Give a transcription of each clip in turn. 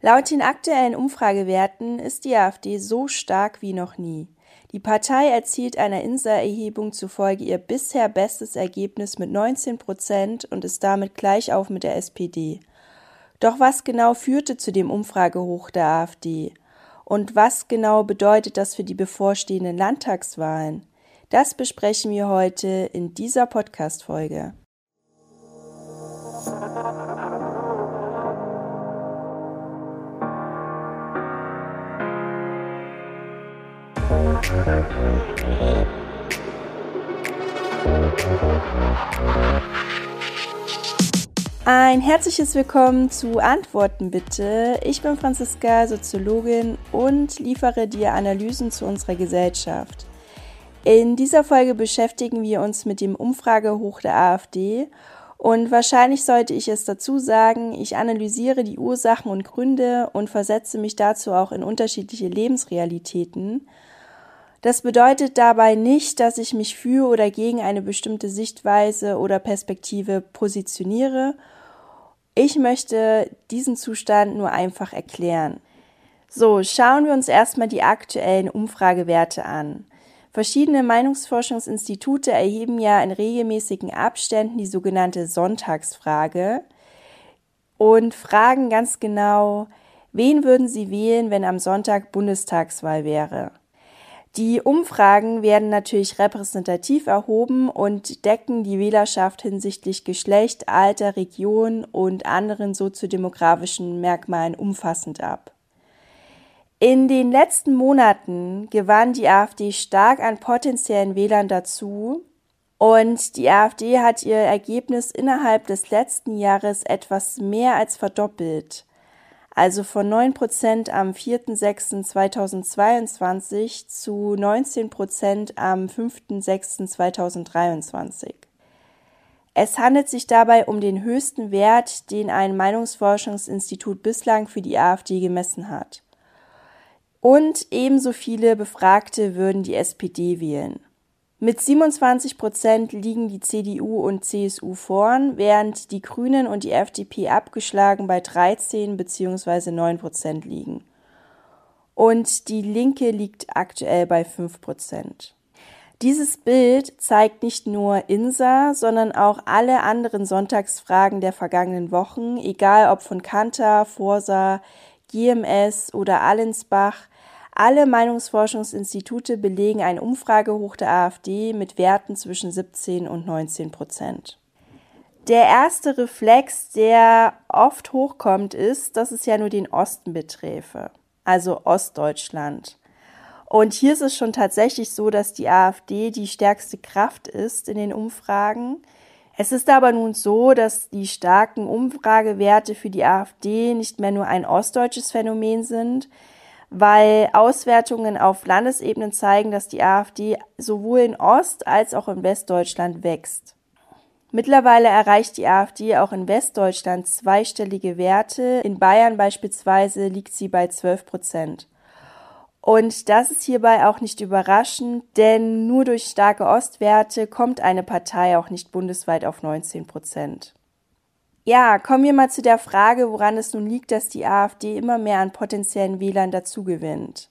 Laut den aktuellen Umfragewerten ist die AfD so stark wie noch nie. Die Partei erzielt einer INSA-Erhebung zufolge ihr bisher bestes Ergebnis mit 19 Prozent und ist damit gleich auf mit der SPD. Doch was genau führte zu dem Umfragehoch der AfD? Und was genau bedeutet das für die bevorstehenden Landtagswahlen? Das besprechen wir heute in dieser Podcast-Folge. Ein herzliches Willkommen zu Antworten bitte. Ich bin Franziska, Soziologin und liefere dir Analysen zu unserer Gesellschaft. In dieser Folge beschäftigen wir uns mit dem Umfragehoch der AfD und wahrscheinlich sollte ich es dazu sagen, ich analysiere die Ursachen und Gründe und versetze mich dazu auch in unterschiedliche Lebensrealitäten das bedeutet dabei nicht, dass ich mich für oder gegen eine bestimmte Sichtweise oder Perspektive positioniere. Ich möchte diesen Zustand nur einfach erklären. So, schauen wir uns erstmal die aktuellen Umfragewerte an. Verschiedene Meinungsforschungsinstitute erheben ja in regelmäßigen Abständen die sogenannte Sonntagsfrage und fragen ganz genau, wen würden Sie wählen, wenn am Sonntag Bundestagswahl wäre? Die Umfragen werden natürlich repräsentativ erhoben und decken die Wählerschaft hinsichtlich Geschlecht, Alter, Region und anderen soziodemografischen Merkmalen umfassend ab. In den letzten Monaten gewann die AfD stark an potenziellen Wählern dazu und die AfD hat ihr Ergebnis innerhalb des letzten Jahres etwas mehr als verdoppelt also von 9 Prozent am 4.6.2022 zu 19 Prozent am 5.6.2023. Es handelt sich dabei um den höchsten Wert, den ein Meinungsforschungsinstitut bislang für die AfD gemessen hat. Und ebenso viele Befragte würden die SPD wählen. Mit 27 Prozent liegen die CDU und CSU vorn, während die Grünen und die FDP abgeschlagen bei 13 bzw. 9 Prozent liegen. Und die Linke liegt aktuell bei 5 Prozent. Dieses Bild zeigt nicht nur INSA, sondern auch alle anderen Sonntagsfragen der vergangenen Wochen, egal ob von Kantar, Forsa, GMS oder Allensbach, alle Meinungsforschungsinstitute belegen ein Umfragehoch der AfD mit Werten zwischen 17 und 19 Prozent. Der erste Reflex, der oft hochkommt, ist, dass es ja nur den Osten beträfe, also Ostdeutschland. Und hier ist es schon tatsächlich so, dass die AfD die stärkste Kraft ist in den Umfragen. Es ist aber nun so, dass die starken Umfragewerte für die AfD nicht mehr nur ein ostdeutsches Phänomen sind, weil Auswertungen auf Landesebene zeigen, dass die AfD sowohl in Ost- als auch in Westdeutschland wächst. Mittlerweile erreicht die AfD auch in Westdeutschland zweistellige Werte. In Bayern beispielsweise liegt sie bei 12 Prozent. Und das ist hierbei auch nicht überraschend, denn nur durch starke Ostwerte kommt eine Partei auch nicht bundesweit auf 19 Prozent. Ja, kommen wir mal zu der Frage, woran es nun liegt, dass die AfD immer mehr an potenziellen Wählern dazugewinnt.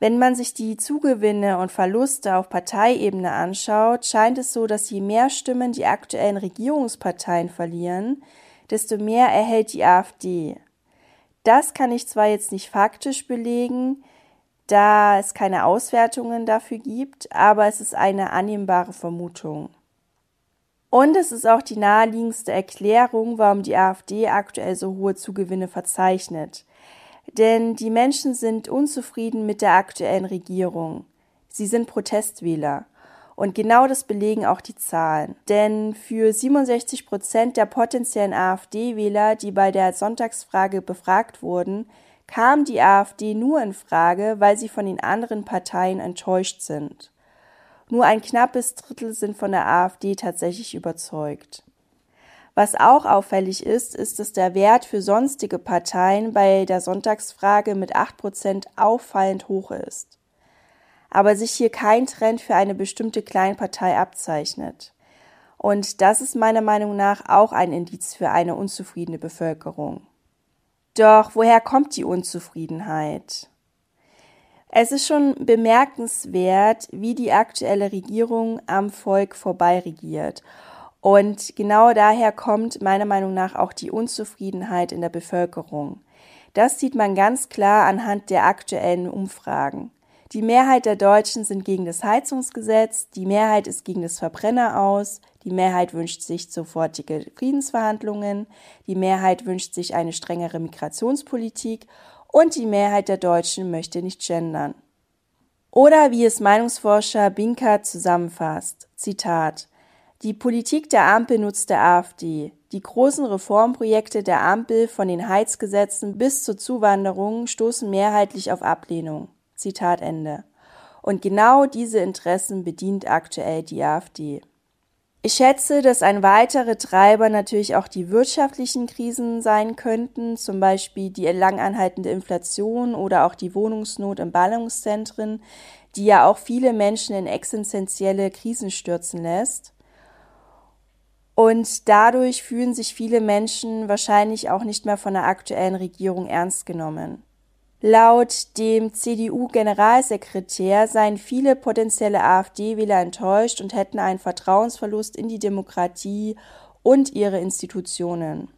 Wenn man sich die Zugewinne und Verluste auf Parteiebene anschaut, scheint es so, dass je mehr Stimmen die aktuellen Regierungsparteien verlieren, desto mehr erhält die AfD. Das kann ich zwar jetzt nicht faktisch belegen, da es keine Auswertungen dafür gibt, aber es ist eine annehmbare Vermutung. Und es ist auch die naheliegendste Erklärung, warum die AfD aktuell so hohe Zugewinne verzeichnet. Denn die Menschen sind unzufrieden mit der aktuellen Regierung. Sie sind Protestwähler. Und genau das belegen auch die Zahlen. Denn für 67 Prozent der potenziellen AfD-Wähler, die bei der Sonntagsfrage befragt wurden, kam die AfD nur in Frage, weil sie von den anderen Parteien enttäuscht sind. Nur ein knappes Drittel sind von der AfD tatsächlich überzeugt. Was auch auffällig ist, ist, dass der Wert für sonstige Parteien bei der Sonntagsfrage mit 8% auffallend hoch ist. Aber sich hier kein Trend für eine bestimmte Kleinpartei abzeichnet. Und das ist meiner Meinung nach auch ein Indiz für eine unzufriedene Bevölkerung. Doch woher kommt die Unzufriedenheit? Es ist schon bemerkenswert, wie die aktuelle Regierung am Volk vorbeiregiert. Und genau daher kommt meiner Meinung nach auch die Unzufriedenheit in der Bevölkerung. Das sieht man ganz klar anhand der aktuellen Umfragen. Die Mehrheit der Deutschen sind gegen das Heizungsgesetz, die Mehrheit ist gegen das Verbrenner aus, die Mehrheit wünscht sich sofortige Friedensverhandlungen, die Mehrheit wünscht sich eine strengere Migrationspolitik und die Mehrheit der Deutschen möchte nicht gendern. Oder wie es Meinungsforscher Binker zusammenfasst, Zitat, die Politik der Ampel nutzt der AfD. Die großen Reformprojekte der Ampel von den Heizgesetzen bis zur Zuwanderung stoßen mehrheitlich auf Ablehnung. Zitat Ende. Und genau diese Interessen bedient aktuell die AfD. Ich schätze, dass ein weiterer Treiber natürlich auch die wirtschaftlichen Krisen sein könnten, zum Beispiel die langanhaltende Inflation oder auch die Wohnungsnot in Ballungszentren, die ja auch viele Menschen in existenzielle Krisen stürzen lässt. Und dadurch fühlen sich viele Menschen wahrscheinlich auch nicht mehr von der aktuellen Regierung ernst genommen. Laut dem CDU-Generalsekretär seien viele potenzielle AfD-Wähler enttäuscht und hätten einen Vertrauensverlust in die Demokratie und ihre Institutionen.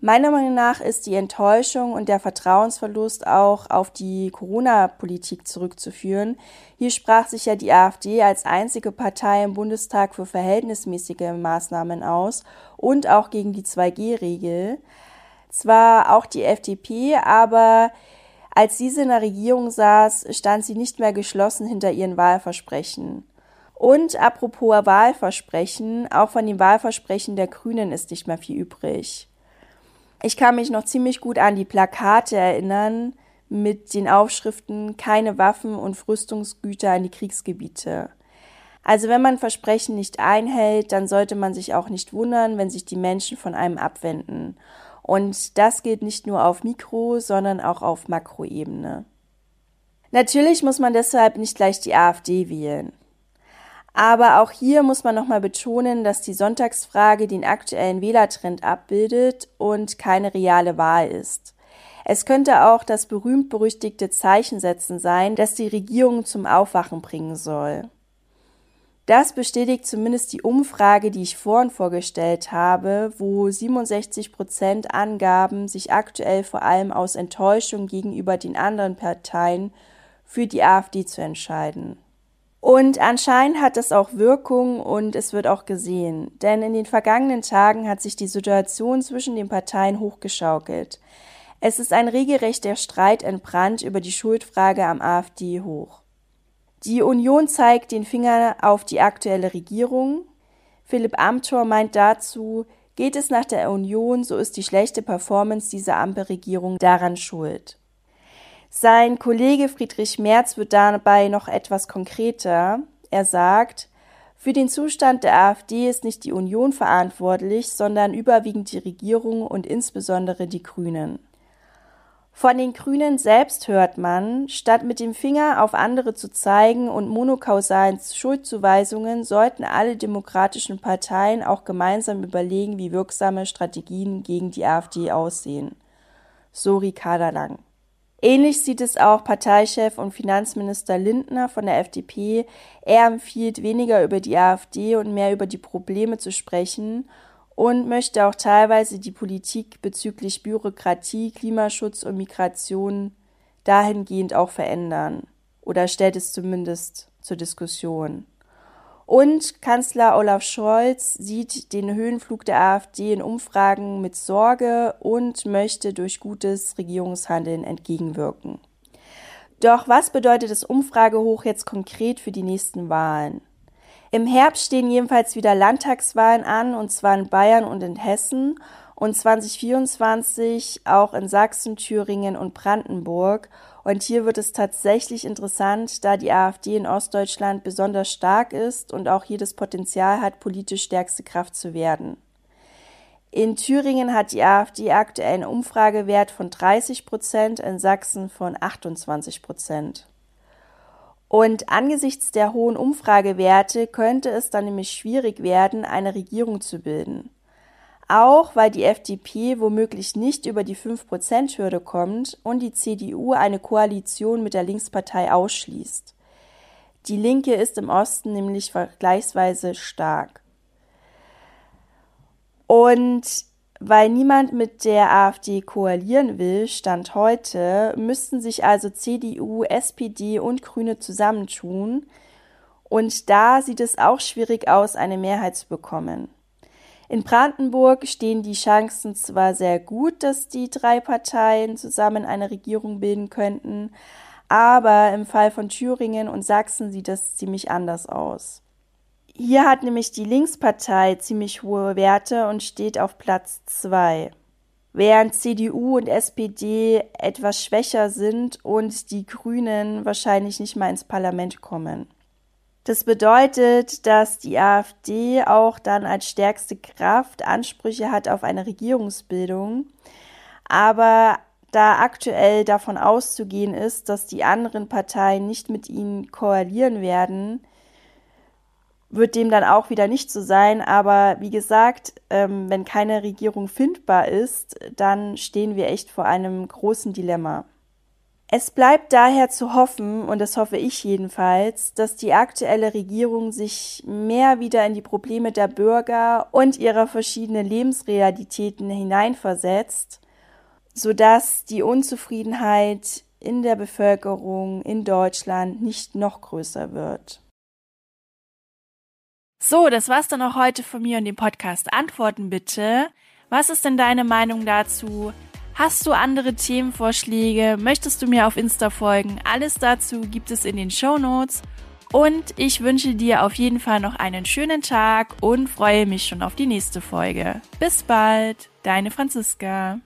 Meiner Meinung nach ist die Enttäuschung und der Vertrauensverlust auch auf die Corona-Politik zurückzuführen. Hier sprach sich ja die AfD als einzige Partei im Bundestag für verhältnismäßige Maßnahmen aus und auch gegen die 2G-Regel. Zwar auch die FDP, aber als diese in der Regierung saß, stand sie nicht mehr geschlossen hinter ihren Wahlversprechen. Und apropos Wahlversprechen, auch von den Wahlversprechen der Grünen ist nicht mehr viel übrig. Ich kann mich noch ziemlich gut an die Plakate erinnern mit den Aufschriften keine Waffen und Rüstungsgüter in die Kriegsgebiete. Also wenn man Versprechen nicht einhält, dann sollte man sich auch nicht wundern, wenn sich die Menschen von einem abwenden. Und das gilt nicht nur auf Mikro, sondern auch auf Makroebene. Natürlich muss man deshalb nicht gleich die AfD wählen. Aber auch hier muss man nochmal betonen, dass die Sonntagsfrage den aktuellen Wählertrend abbildet und keine reale Wahl ist. Es könnte auch das berühmt-berüchtigte Zeichensetzen sein, das die Regierung zum Aufwachen bringen soll. Das bestätigt zumindest die Umfrage, die ich vorhin vorgestellt habe, wo 67 Prozent angaben, sich aktuell vor allem aus Enttäuschung gegenüber den anderen Parteien für die AfD zu entscheiden. Und anscheinend hat das auch Wirkung und es wird auch gesehen, denn in den vergangenen Tagen hat sich die Situation zwischen den Parteien hochgeschaukelt. Es ist ein regelrechter Streit entbrannt über die Schuldfrage am AfD hoch. Die Union zeigt den Finger auf die aktuelle Regierung. Philipp Amthor meint dazu, geht es nach der Union, so ist die schlechte Performance dieser Ampelregierung daran schuld. Sein Kollege Friedrich Merz wird dabei noch etwas konkreter. Er sagt, für den Zustand der AfD ist nicht die Union verantwortlich, sondern überwiegend die Regierung und insbesondere die Grünen. Von den Grünen selbst hört man, statt mit dem Finger auf andere zu zeigen und monokausalen Schuldzuweisungen sollten alle demokratischen Parteien auch gemeinsam überlegen, wie wirksame Strategien gegen die AfD aussehen. So Ricarda Lang. Ähnlich sieht es auch Parteichef und Finanzminister Lindner von der FDP. Er empfiehlt weniger über die AfD und mehr über die Probleme zu sprechen und möchte auch teilweise die Politik bezüglich Bürokratie, Klimaschutz und Migration dahingehend auch verändern oder stellt es zumindest zur Diskussion. Und Kanzler Olaf Scholz sieht den Höhenflug der AfD in Umfragen mit Sorge und möchte durch gutes Regierungshandeln entgegenwirken. Doch was bedeutet das Umfragehoch jetzt konkret für die nächsten Wahlen? Im Herbst stehen jedenfalls wieder Landtagswahlen an, und zwar in Bayern und in Hessen und 2024 auch in Sachsen, Thüringen und Brandenburg. Und hier wird es tatsächlich interessant, da die AfD in Ostdeutschland besonders stark ist und auch hier das Potenzial hat, politisch stärkste Kraft zu werden. In Thüringen hat die AfD aktuell einen Umfragewert von 30 Prozent, in Sachsen von 28 Prozent. Und angesichts der hohen Umfragewerte könnte es dann nämlich schwierig werden, eine Regierung zu bilden. Auch weil die FDP womöglich nicht über die 5%-Hürde kommt und die CDU eine Koalition mit der Linkspartei ausschließt. Die Linke ist im Osten nämlich vergleichsweise stark. Und weil niemand mit der AfD koalieren will, Stand heute, müssten sich also CDU, SPD und Grüne zusammentun. Und da sieht es auch schwierig aus, eine Mehrheit zu bekommen. In Brandenburg stehen die Chancen zwar sehr gut, dass die drei Parteien zusammen eine Regierung bilden könnten, aber im Fall von Thüringen und Sachsen sieht das ziemlich anders aus. Hier hat nämlich die Linkspartei ziemlich hohe Werte und steht auf Platz zwei, während CDU und SPD etwas schwächer sind und die Grünen wahrscheinlich nicht mal ins Parlament kommen. Das bedeutet, dass die AfD auch dann als stärkste Kraft Ansprüche hat auf eine Regierungsbildung, aber da aktuell davon auszugehen ist, dass die anderen Parteien nicht mit ihnen koalieren werden, wird dem dann auch wieder nicht so sein. Aber wie gesagt, ähm, wenn keine Regierung findbar ist, dann stehen wir echt vor einem großen Dilemma. Es bleibt daher zu hoffen, und das hoffe ich jedenfalls, dass die aktuelle Regierung sich mehr wieder in die Probleme der Bürger und ihrer verschiedenen Lebensrealitäten hineinversetzt, sodass die Unzufriedenheit in der Bevölkerung in Deutschland nicht noch größer wird. So, das war's dann auch heute von mir und dem Podcast. Antworten bitte. Was ist denn deine Meinung dazu? Hast du andere Themenvorschläge? Möchtest du mir auf Insta folgen? Alles dazu gibt es in den Show Notes. Und ich wünsche dir auf jeden Fall noch einen schönen Tag und freue mich schon auf die nächste Folge. Bis bald, deine Franziska.